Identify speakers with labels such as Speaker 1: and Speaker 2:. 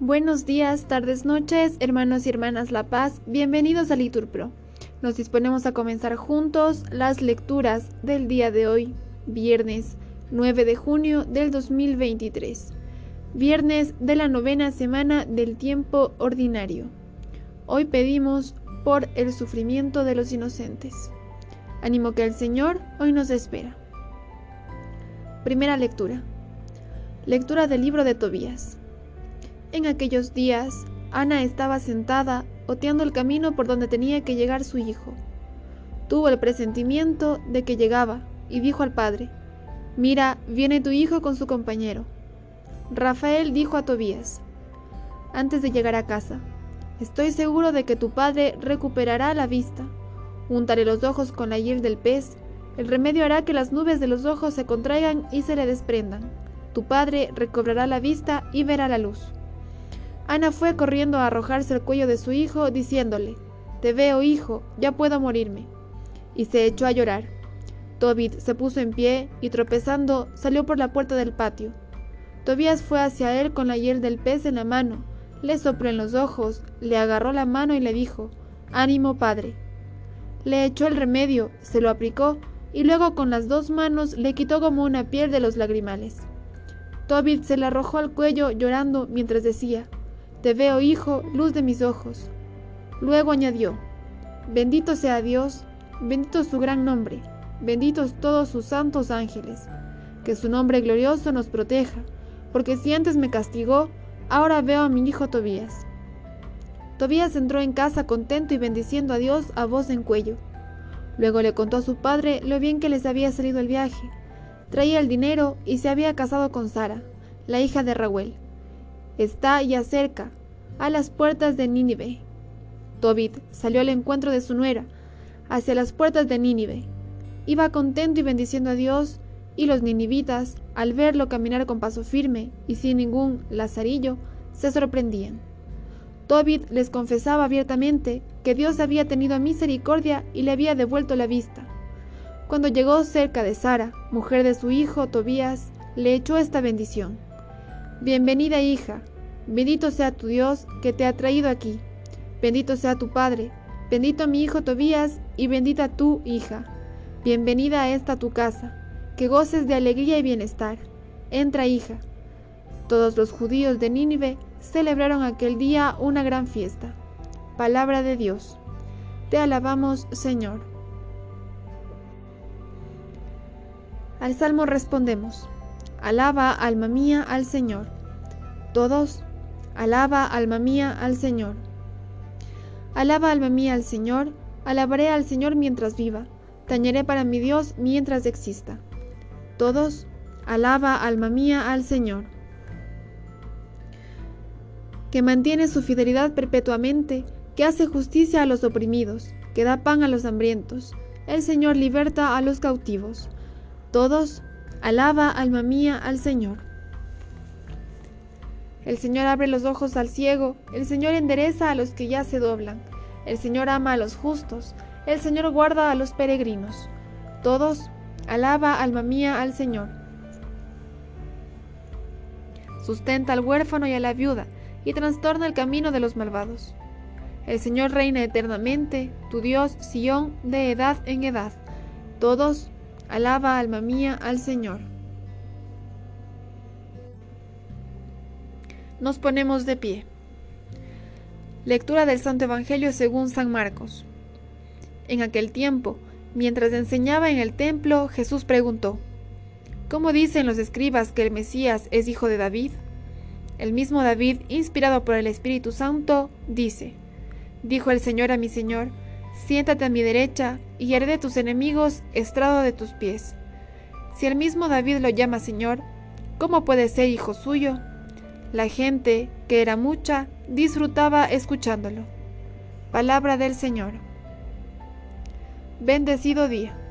Speaker 1: Buenos días, tardes, noches, hermanos y hermanas La Paz, bienvenidos a Liturpro. Nos disponemos a comenzar juntos las lecturas del día de hoy, viernes 9 de junio del 2023, viernes de la novena semana del tiempo ordinario. Hoy pedimos por el sufrimiento de los inocentes. Ánimo que el Señor hoy nos espera. Primera lectura. Lectura del libro de Tobías. En aquellos días, Ana estaba sentada, oteando el camino por donde tenía que llegar su hijo. Tuvo el presentimiento de que llegaba y dijo al padre, Mira, viene tu hijo con su compañero. Rafael dijo a Tobías, antes de llegar a casa, estoy seguro de que tu padre recuperará la vista. Untaré los ojos con la hiel del pez, el remedio hará que las nubes de los ojos se contraigan y se le desprendan. Tu padre recobrará la vista y verá la luz. Ana fue corriendo a arrojarse al cuello de su hijo, diciéndole, Te veo, hijo, ya puedo morirme. Y se echó a llorar. Tobit se puso en pie y tropezando salió por la puerta del patio. Tobías fue hacia él con la hiel del pez en la mano, le sopló en los ojos, le agarró la mano y le dijo, Ánimo, padre. Le echó el remedio, se lo aplicó y luego con las dos manos le quitó como una piel de los lagrimales. Tobit se le arrojó al cuello llorando mientras decía, te veo, hijo, luz de mis ojos. Luego añadió, Bendito sea Dios, bendito su gran nombre, benditos todos sus santos ángeles. Que su nombre glorioso nos proteja, porque si antes me castigó, ahora veo a mi hijo Tobías. Tobías entró en casa contento y bendiciendo a Dios a voz en cuello. Luego le contó a su padre lo bien que les había salido el viaje. Traía el dinero y se había casado con Sara, la hija de Raúl está ya cerca, a las puertas de Nínive. Tobit salió al encuentro de su nuera, hacia las puertas de Nínive. Iba contento y bendiciendo a Dios, y los ninivitas, al verlo caminar con paso firme y sin ningún lazarillo, se sorprendían. Tobit les confesaba abiertamente que Dios había tenido misericordia y le había devuelto la vista. Cuando llegó cerca de Sara, mujer de su hijo Tobías, le echó esta bendición. Bienvenida hija, bendito sea tu Dios que te ha traído aquí, bendito sea tu Padre, bendito mi hijo Tobías y bendita tu hija. Bienvenida a esta tu casa, que goces de alegría y bienestar. Entra hija. Todos los judíos de Nínive celebraron aquel día una gran fiesta. Palabra de Dios. Te alabamos, Señor. Al salmo respondemos. Alaba, alma mía, al Señor. Todos, alaba, alma mía, al Señor. Alaba, alma mía, al Señor. Alabaré al Señor mientras viva. Tañeré para mi Dios mientras exista. Todos, alaba, alma mía, al Señor. Que mantiene su fidelidad perpetuamente, que hace justicia a los oprimidos, que da pan a los hambrientos. El Señor liberta a los cautivos. Todos, Alaba, alma mía, al Señor. El Señor abre los ojos al ciego, el Señor endereza a los que ya se doblan, el Señor ama a los justos, el Señor guarda a los peregrinos. Todos, alaba, alma mía, al Señor. Sustenta al huérfano y a la viuda, y trastorna el camino de los malvados. El Señor reina eternamente, tu Dios, Sión, de edad en edad. Todos, Alaba, alma mía, al Señor. Nos ponemos de pie. Lectura del Santo Evangelio según San Marcos. En aquel tiempo, mientras enseñaba en el templo, Jesús preguntó, ¿Cómo dicen los escribas que el Mesías es hijo de David? El mismo David, inspirado por el Espíritu Santo, dice, Dijo el Señor a mi Señor, siéntate a mi derecha y haré de tus enemigos estrado de tus pies. Si el mismo David lo llama Señor, ¿cómo puede ser hijo suyo? La gente, que era mucha, disfrutaba escuchándolo. Palabra del Señor. Bendecido día.